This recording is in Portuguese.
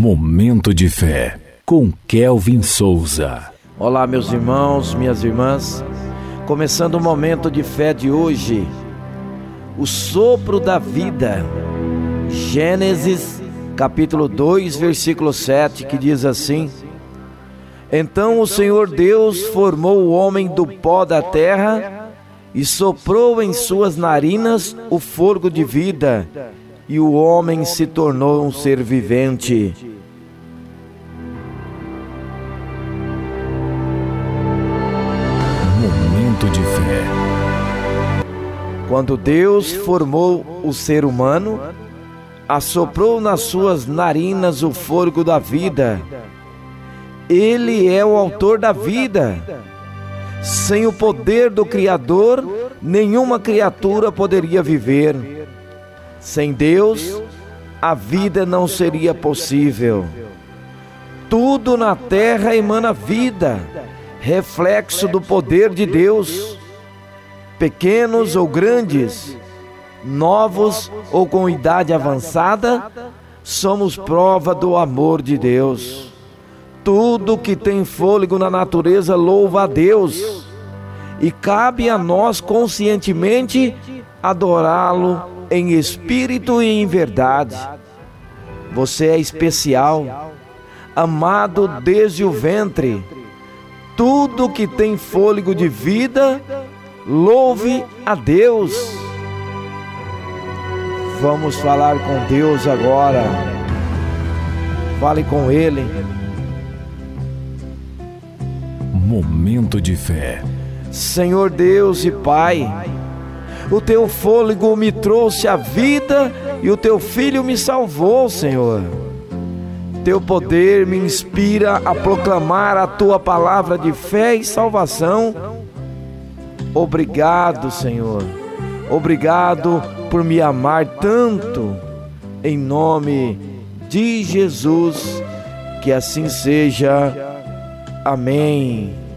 Momento de fé com Kelvin Souza. Olá, meus irmãos, minhas irmãs. Começando o momento de fé de hoje. O sopro da vida. Gênesis, capítulo 2, versículo 7, que diz assim: Então o Senhor Deus formou o homem do pó da terra e soprou em suas narinas o fogo de vida e o homem se tornou um ser vivente. Momento de fé. Quando Deus formou o ser humano, assoprou nas suas narinas o fogo da vida. Ele é o autor da vida. Sem o poder do Criador, nenhuma criatura poderia viver. Sem Deus, a vida não seria possível. Tudo na terra emana vida, reflexo do poder de Deus. Pequenos ou grandes, novos ou com idade avançada, somos prova do amor de Deus. Tudo que tem fôlego na natureza louva a Deus, e cabe a nós conscientemente adorá-lo em espírito e em verdade. Você é especial, amado desde o ventre. Tudo que tem fôlego de vida, louve a Deus. Vamos falar com Deus agora. Fale com Ele. Momento de fé. Senhor Deus e Pai o teu fôlego me trouxe a vida e o teu filho me salvou, Senhor. Teu poder me inspira a proclamar a tua palavra de fé e salvação. Obrigado, Senhor. Obrigado por me amar tanto. Em nome de Jesus, que assim seja. Amém.